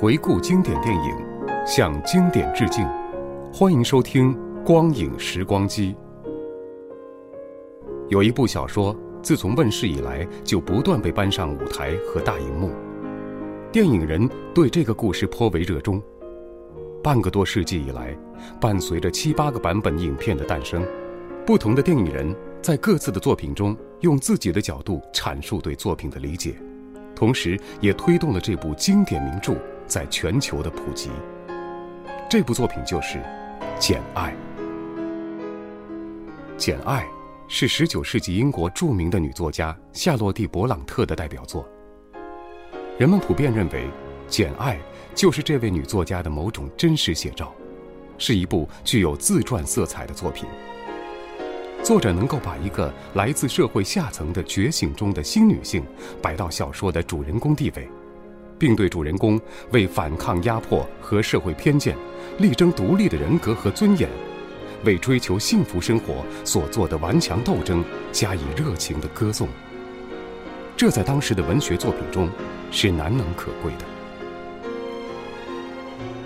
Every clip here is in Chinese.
回顾经典电影，向经典致敬。欢迎收听《光影时光机》。有一部小说，自从问世以来就不断被搬上舞台和大荧幕。电影人对这个故事颇为热衷。半个多世纪以来，伴随着七八个版本影片的诞生，不同的电影人在各自的作品中用自己的角度阐述对作品的理解，同时也推动了这部经典名著。在全球的普及，这部作品就是《简爱》。《简爱》是19世纪英国著名的女作家夏洛蒂·勃朗特的代表作。人们普遍认为，《简爱》就是这位女作家的某种真实写照，是一部具有自传色彩的作品。作者能够把一个来自社会下层的觉醒中的新女性摆到小说的主人公地位。并对主人公为反抗压迫和社会偏见、力争独立的人格和尊严，为追求幸福生活所做的顽强斗争加以热情的歌颂。这在当时的文学作品中是难能可贵的。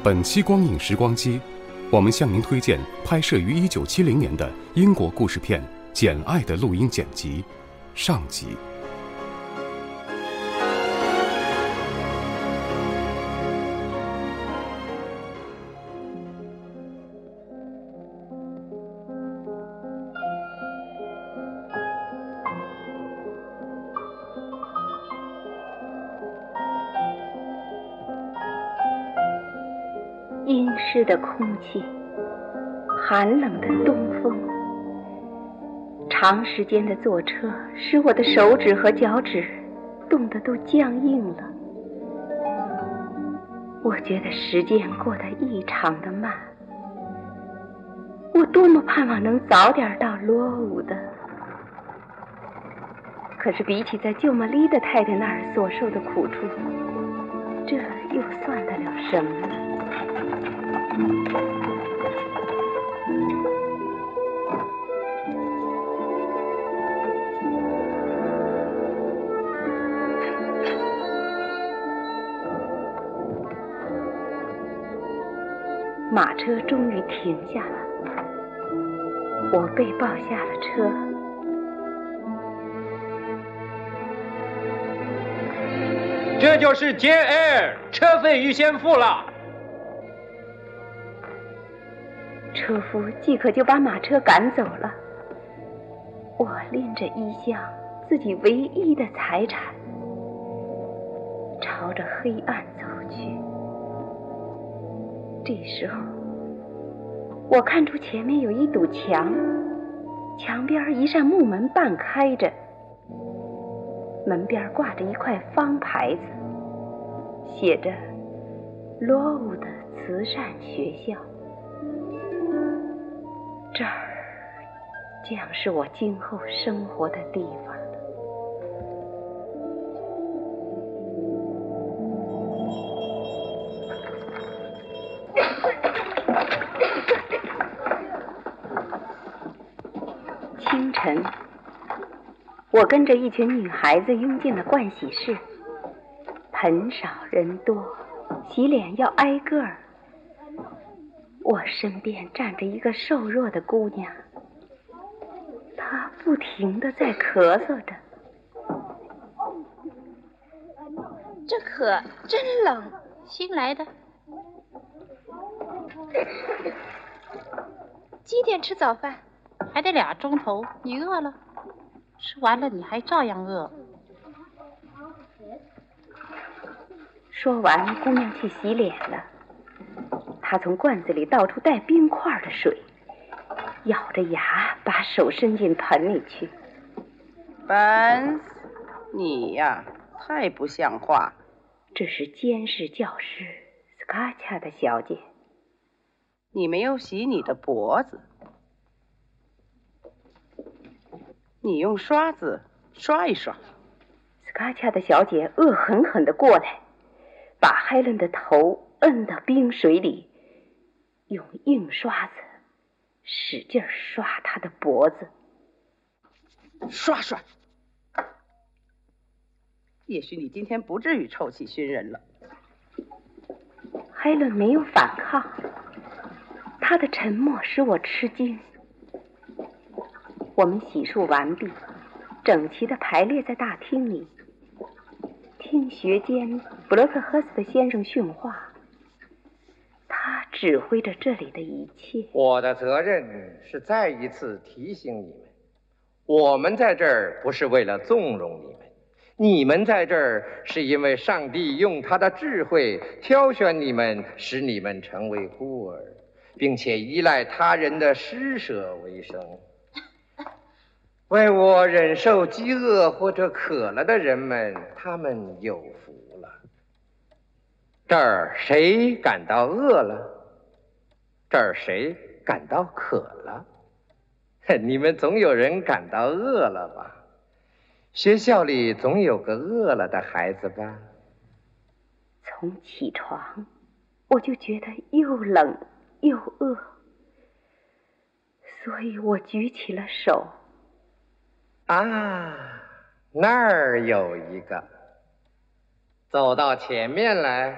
本期光影时光机，我们向您推荐拍摄于1970年的英国故事片《简爱》的录音剪辑，上集。空气，寒冷的东风，长时间的坐车使我的手指和脚趾冻得都僵硬了。我觉得时间过得异常的慢。我多么盼望能早点到罗武的，可是比起在舅妈丽的太太那儿所受的苦处，这又算得了什么呢？马车终于停下了，我被抱下了车。这就是 JR，车费预先付了。车夫即可就把马车赶走了。我拎着一箱自己唯一的财产，朝着黑暗走去。这时候，我看出前面有一堵墙，墙边一扇木门半开着，门边挂着一块方牌子，写着“罗武的慈善学校”。这儿将是我今后生活的地方。清晨，我跟着一群女孩子拥进了盥洗室，盆少人多，洗脸要挨个儿。我身边站着一个瘦弱的姑娘，她不停的在咳嗽着。这可真冷。新来的。几点吃早饭？还得俩钟头。你饿了？吃完了你还照样饿。说完，姑娘去洗脸了。她从罐子里倒出带冰块的水，咬着牙把手伸进盆里去。班，你呀，太不像话！这是监视教师斯卡恰的小姐。你没有洗你的脖子，你用刷子刷一刷。斯卡恰的小姐恶狠狠地过来，把海伦的头摁到冰水里，用硬刷子使劲刷他的脖子。刷刷。也许你今天不至于臭气熏人了。海伦没有反抗。他的沉默使我吃惊。我们洗漱完毕，整齐的排列在大厅里，听学监布洛克赫斯特先生训话。他指挥着这里的一切。我的责任是再一次提醒你们：我们在这儿不是为了纵容你们，你们在这儿是因为上帝用他的智慧挑选你们，使你们成为孤儿。并且依赖他人的施舍为生，为我忍受饥饿或者渴了的人们，他们有福了。这儿谁感到饿了？这儿谁感到渴了？你们总有人感到饿了吧？学校里总有个饿了的孩子吧？从起床，我就觉得又冷。又饿，所以我举起了手。啊，那儿有一个，走到前面来，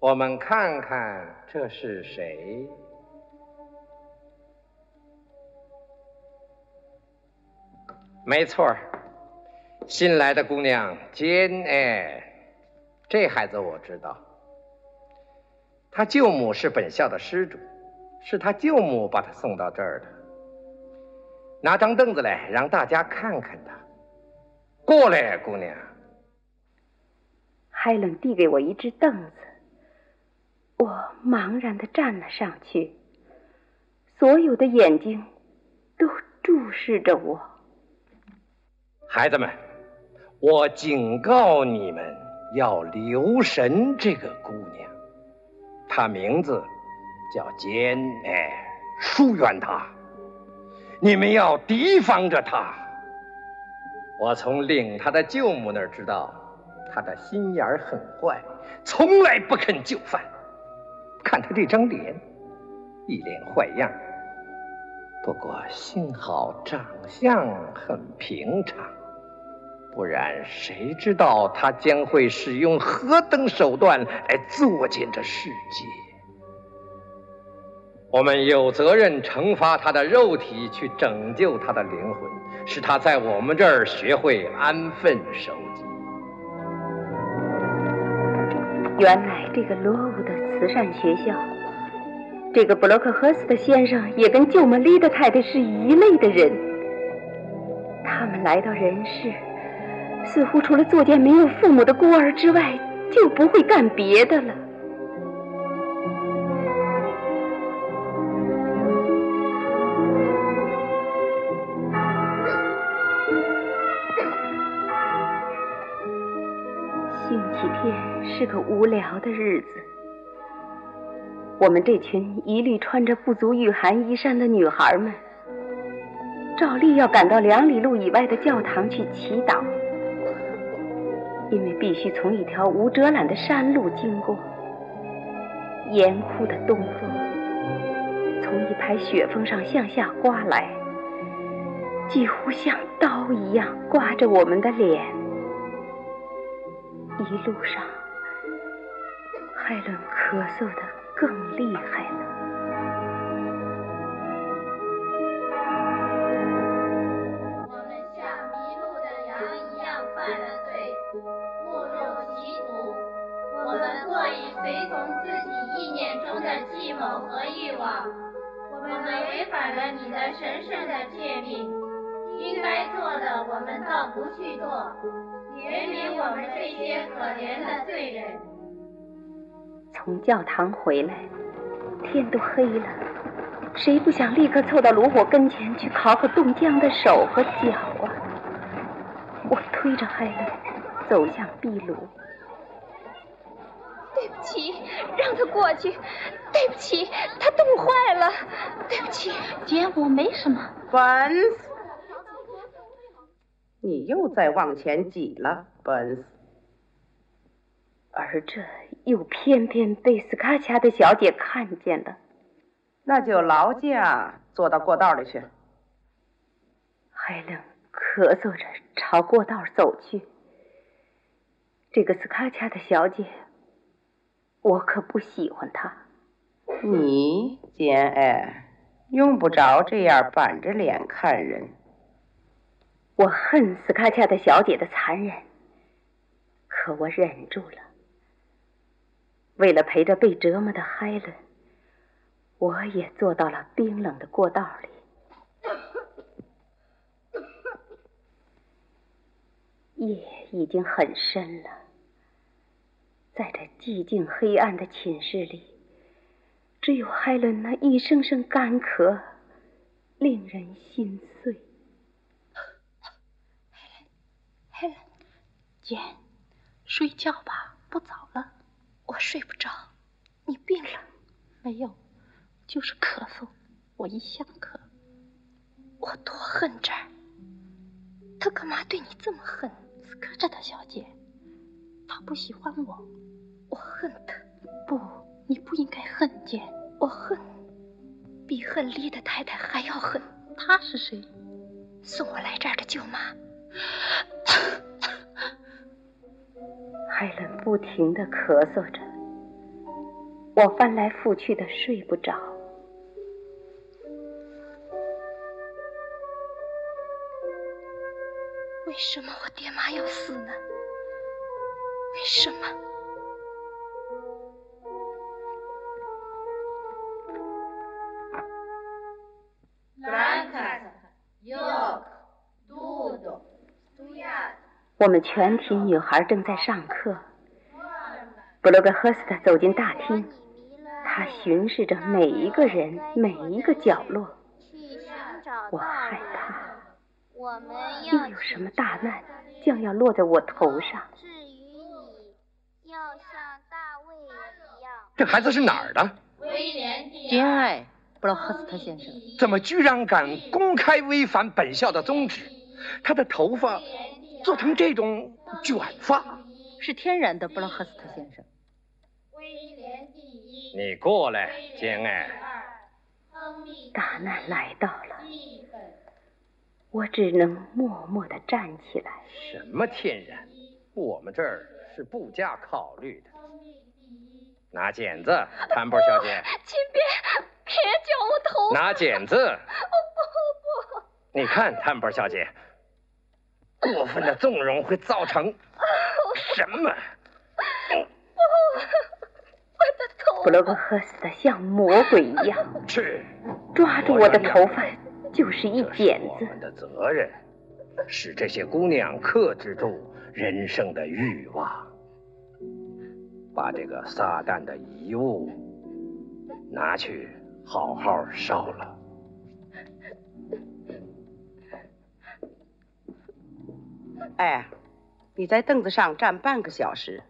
我们看看这是谁。没错新来的姑娘坚哎，这孩子我知道。他舅母是本校的施主，是他舅母把他送到这儿的。拿张凳子来，让大家看看他。过来，姑娘。海伦递给我一只凳子，我茫然的站了上去。所有的眼睛都注视着我。孩子们，我警告你们要留神这个姑娘。她名字叫坚哎，疏远她。你们要提防着她。我从领他的舅母那儿知道，他的心眼很坏，从来不肯就范。他这张脸，一脸坏样。不过幸好长相很平常，不然谁知道他将会使用何等手段来作践这世界。我们有责任惩罚他的肉体，去拯救他的灵魂，使他在我们这儿学会安分守己。原来这个罗伍的慈善学校，这个布洛克赫斯的先生也跟舅妈丽的太太是一类的人。他们来到人世，似乎除了作践没有父母的孤儿之外，就不会干别的了。星期天是个无聊的日子。我们这群一律穿着不足御寒衣衫的女孩们，照例要赶到两里路以外的教堂去祈祷，因为必须从一条无遮拦的山路经过。严酷的东风从一排雪峰上向下刮来，几乎像刀一样刮着我们的脸。一路上。海伦咳嗽的更厉害了我们像迷路的羊一样犯了罪误入歧途我们过于随从自己意念中的计谋和欲望我们违反了你的神圣的诫命应该做的我们倒不去做怜悯我们这些可怜的罪人。从教堂回来，天都黑了，谁不想立刻凑到炉火跟前去烤烤冻僵的手和脚啊？我推着海伦走向壁炉。对不起，让他过去。对不起，他冻坏了。对不起，姐，我没什么。本斯，你又在往前挤了，本斯。而这又偏偏被斯卡恰的小姐看见了。那就劳驾坐到过道里去。海伦咳嗽着朝过道走去。这个斯卡恰的小姐。我可不喜欢她。你简爱用不着这样板着脸看人。我恨斯卡恰的小姐的残忍，可我忍住了。为了陪着被折磨的海伦，我也坐到了冰冷的过道里。夜已经很深了。在这寂静黑暗的寝室里，只有海伦那一声声干咳，令人心碎。海伦，海伦姐，睡觉吧，不早了。我睡不着，你病了？没有，就是咳嗽。我一向咳。我多恨这儿。他干嘛对你这么恨？斯科特的小姐，他不喜欢我。我恨他，不，你不应该恨见。我恨，比恨丽的太太还要恨。她是谁？送我来这儿的舅妈。海伦不停地咳嗽着，我翻来覆去的睡不着。为什么我爹妈要死呢？为什么？我们全体女孩正在上课。布洛格赫斯特走进大厅，他巡视着每一个人、每一个角落。我害怕，又有什么大难将要落在我头上？至于你，要像大卫一样。这孩子是哪儿的？威廉亲爱，布洛赫斯特先生，怎么居然敢公开违反本校的宗旨？他的头发。做成这种卷发是天然的，布朗赫斯特先生。你过来，简爱。大难来到了，我只能默默的站起来。什么天然？我们这儿是不加考虑的。拿剪子，谭波小姐。请别别叫我头。拿剪子。不不。你看，谭波小姐。过分的纵容会造成什么？我的头！布罗格赫死的像魔鬼一样，是抓住我的头发就是一剪子。我们的责任，使这些姑娘克制住人生的欲望，把这个撒旦的遗物拿去好好烧了。哎，你在凳子上站半个小时，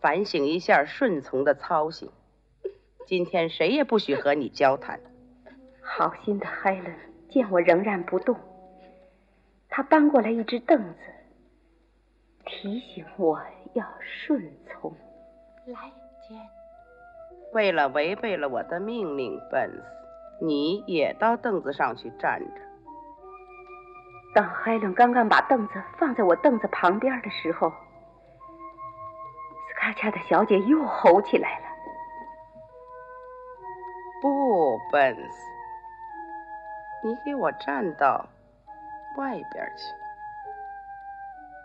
反省一下顺从的操行。今天谁也不许和你交谈。好心的海伦见我仍然不动，他搬过来一只凳子，提醒我要顺从。来，简。为了违背了我的命令，本斯，你也到凳子上去站着。当海伦刚刚把凳子放在我凳子旁边的时候，斯卡恰的小姐又吼起来了：“不，本斯，你给我站到外边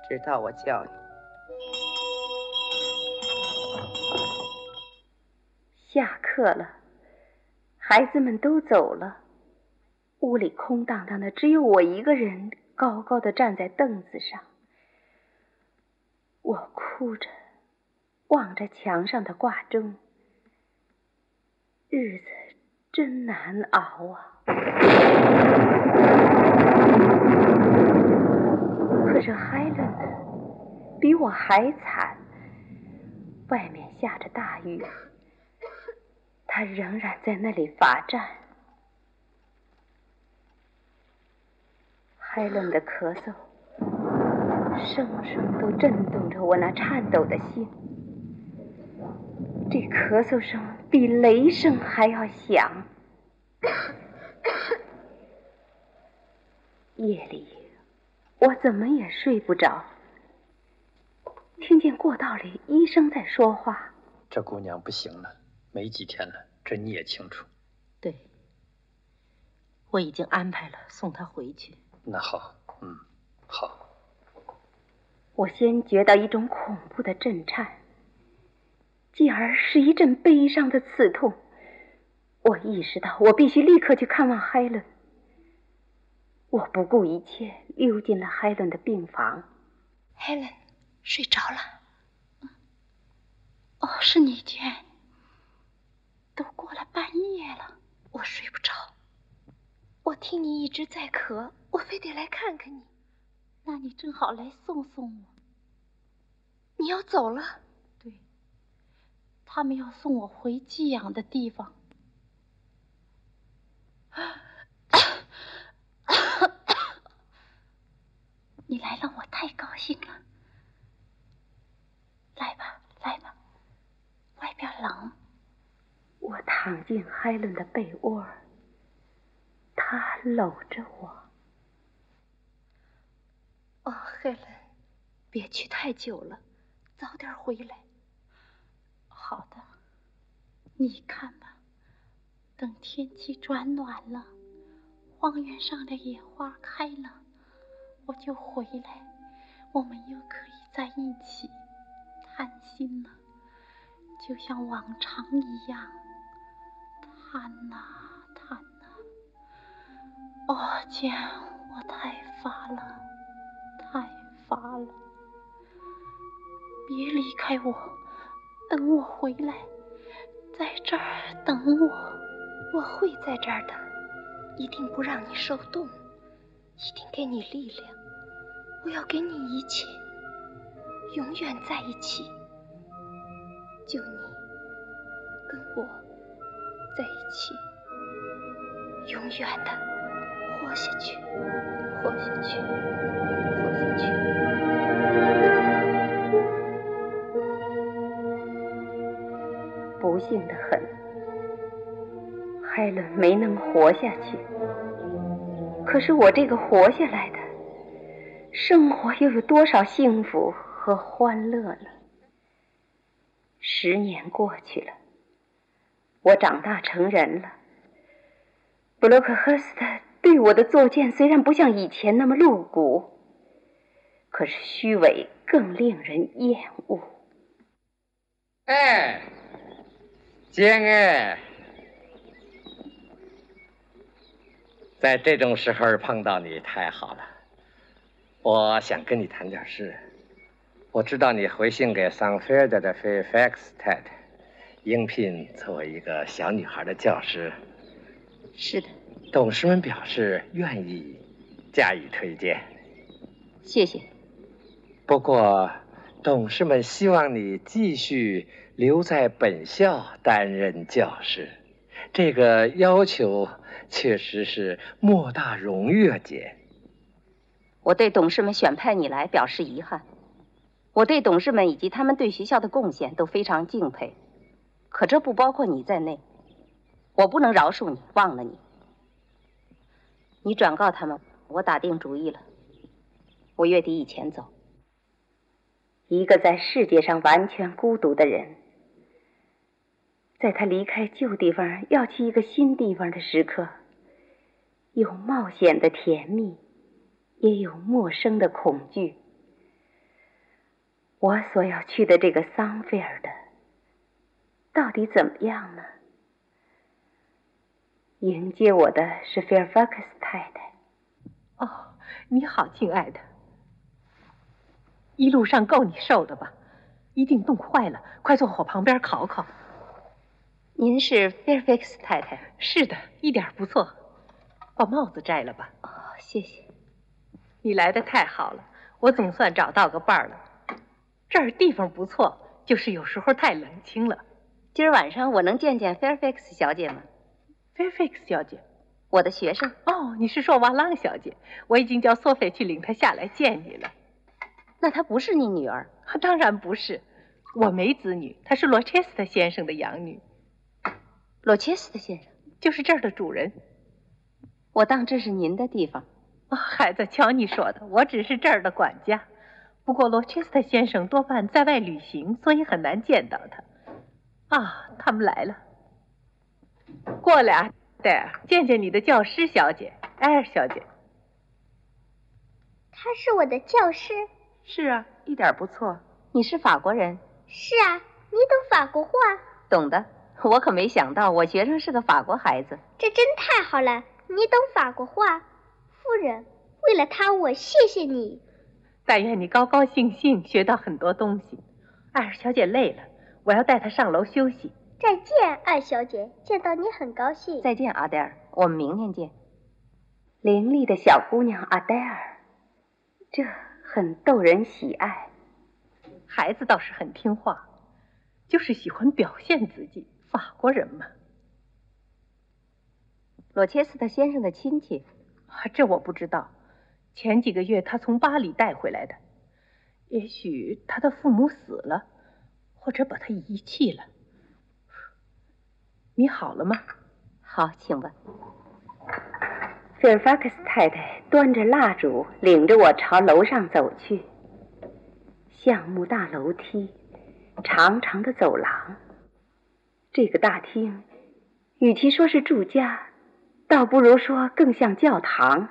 去，直到我叫你。”下课了，孩子们都走了，屋里空荡荡的，只有我一个人高高的站在凳子上。我哭着，望着墙上的挂钟，日子真难熬啊！可是海伦呢，比我还惨。外面下着大雨，他仍然在那里罚站。海伦的咳嗽。声声都震动着我那颤抖的心，这咳嗽声比雷声还要响。夜里，我怎么也睡不着，听见过道里医生在说话。这姑娘不行了，没几天了，这你也清楚。对，我已经安排了送她回去。那好，嗯，好。我先觉到一种恐怖的震颤，继而是一阵悲伤的刺痛。我意识到我必须立刻去看望海伦。我不顾一切溜进了海伦的病房。海伦睡着了。哦，是你娟。都过了半夜了，我睡不着。我听你一直在咳，我非得来看看你。那你正好来送送我。你要走了？对，他们要送我回寄养的地方。你来了，我太高兴了。来吧，来吧，外边冷。我躺进海伦的被窝，他搂着我。哦，海伦，别去太久了。早点回来。好的，你看吧，等天气转暖了，荒原上的野花开了，我就回来，我们又可以在一起谈心了，就像往常一样，谈呐谈呐。哦，姐，我太乏了，太发了。别离开我，等我回来，在这儿等我。我会在这儿的，一定不让你受冻，一定给你力量。我要给你一切，永远在一起。就你跟我在一起，永远的活下去，活下去，活下去。不幸的很，海伦没能活下去。可是我这个活下来的，生活又有多少幸福和欢乐呢？十年过去了，我长大成人了。布洛克赫斯特对我的作践虽然不像以前那么露骨，可是虚伪更令人厌恶。哎。简哎，在这种时候碰到你太好了。我想跟你谈点事。我知道你回信给桑菲尔德的菲菲克斯太太，应聘作为一个小女孩的教师。是的。董事们表示愿意加以推荐。谢谢。不过，董事们希望你继续。留在本校担任教师，这个要求确实是莫大荣誉啊，姐。我对董事们选派你来表示遗憾。我对董事们以及他们对学校的贡献都非常敬佩，可这不包括你在内。我不能饶恕你，忘了你。你转告他们，我打定主意了，我月底以前走。一个在世界上完全孤独的人。在他离开旧地方要去一个新地方的时刻，有冒险的甜蜜，也有陌生的恐惧。我所要去的这个桑菲尔的，到底怎么样呢？迎接我的是菲尔法克斯太太。哦，你好，亲爱的。一路上够你受的吧？一定冻坏了，快坐火旁边烤烤。您是 Fairfax 太太？是的，一点不错。把帽子摘了吧。哦，谢谢。你来的太好了，我总算找到个伴儿了。这儿地方不错，就是有时候太冷清了。今儿晚上我能见见 Fairfax 小姐吗？？Fairfax 小姐，我的学生。哦，你是说瓦朗小姐？我已经叫索菲去领她下来见你了。那她不是你女儿？当然不是，我没子女，她是罗切斯特先生的养女。罗切斯特先生就是这儿的主人。我当这是您的地方。哦，孩子，瞧你说的，我只是这儿的管家。不过罗切斯特先生多半在外旅行，所以很难见到他。啊，他们来了。过来啊，戴尔，见见你的教师小姐，艾尔小姐。她是我的教师。是啊，一点不错。你是法国人？是啊，你懂法国话？懂的。我可没想到我学生是个法国孩子。这真太好了，你懂法国话，夫人。为了他，我谢谢你。但愿你高高兴兴，学到很多东西。艾尔小姐累了，我要带她上楼休息。再见，艾小姐，见到你很高兴。再见，阿黛尔，我们明天见。伶俐的小姑娘阿黛尔，这很逗人喜爱。孩子倒是很听话，就是喜欢表现自己。法国人嘛。罗切斯特先生的亲戚，这我不知道。前几个月他从巴黎带回来的，也许他的父母死了，或者把他遗弃了。你好了吗？好，请问。菲尔法克斯太太端着蜡烛，领着我朝楼上走去。橡木大楼梯，长长的走廊。这个大厅，与其说是住家，倒不如说更像教堂。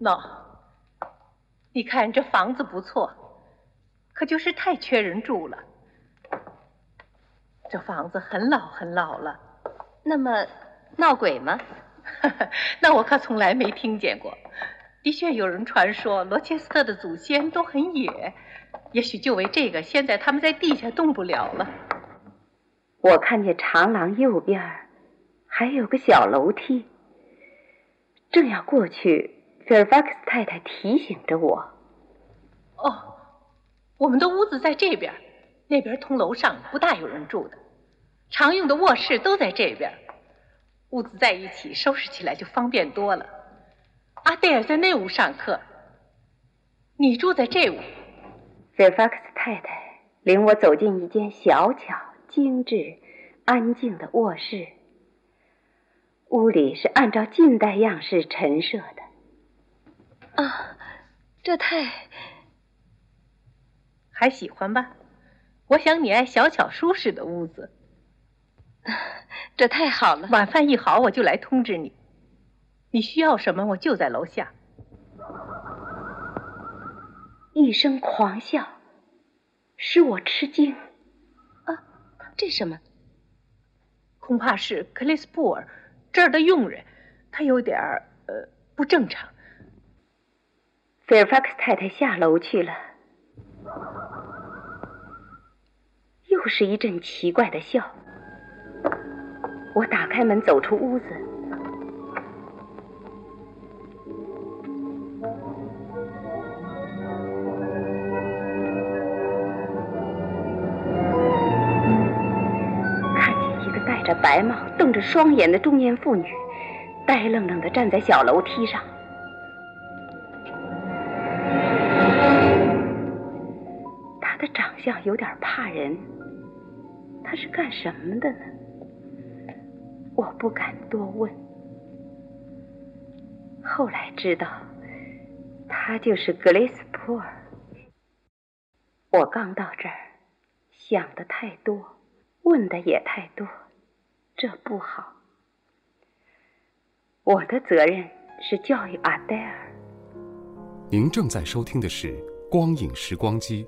喏，你看这房子不错，可就是太缺人住了。这房子很老很老了。那么，闹鬼吗？那我可从来没听见过。的确有人传说罗切斯特的祖先都很野，也许就为这个，现在他们在地下动不了了。我看见长廊右边还有个小楼梯，正要过去，菲尔法克斯太太提醒着我：“哦，我们的屋子在这边，那边通楼上，不大有人住的。常用的卧室都在这边，屋子在一起，收拾起来就方便多了。阿黛尔在那屋上课，你住在这屋。”菲尔法克斯太太领我走进一间小巧。精致、安静的卧室，屋里是按照近代样式陈设的。啊，这太……还喜欢吧？我想你爱小巧舒适的屋子。这太好了。晚饭一好，我就来通知你。你需要什么，我就在楼下。一声狂笑，使我吃惊。啊这什么？恐怕是克里斯布尔这儿的佣人，他有点儿呃不正常。菲尔法克斯太太下楼去了，又是一阵奇怪的笑。我打开门走出屋子。看见一个戴着白帽、瞪着双眼的中年妇女，呆愣愣的站在小楼梯上。她的长相有点怕人。她是干什么的呢？我不敢多问。后来知道，她就是格雷斯普尔。我刚到这儿，想的太多，问的也太多。这不好。我的责任是教育阿黛尔。您正在收听的是《光影时光机》，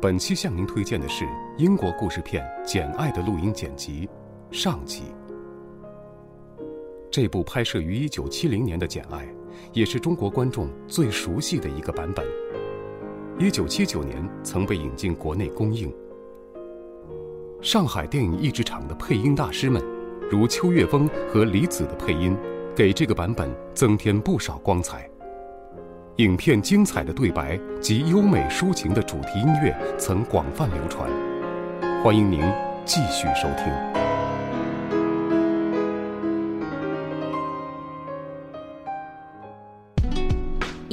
本期向您推荐的是英国故事片《简爱》的录音剪辑上集。这部拍摄于1970年的《简爱》，也是中国观众最熟悉的一个版本。1979年曾被引进国内公映。上海电影译制厂的配音大师们，如邱岳峰和李子的配音，给这个版本增添不少光彩。影片精彩的对白及优美抒情的主题音乐曾广泛流传。欢迎您继续收听。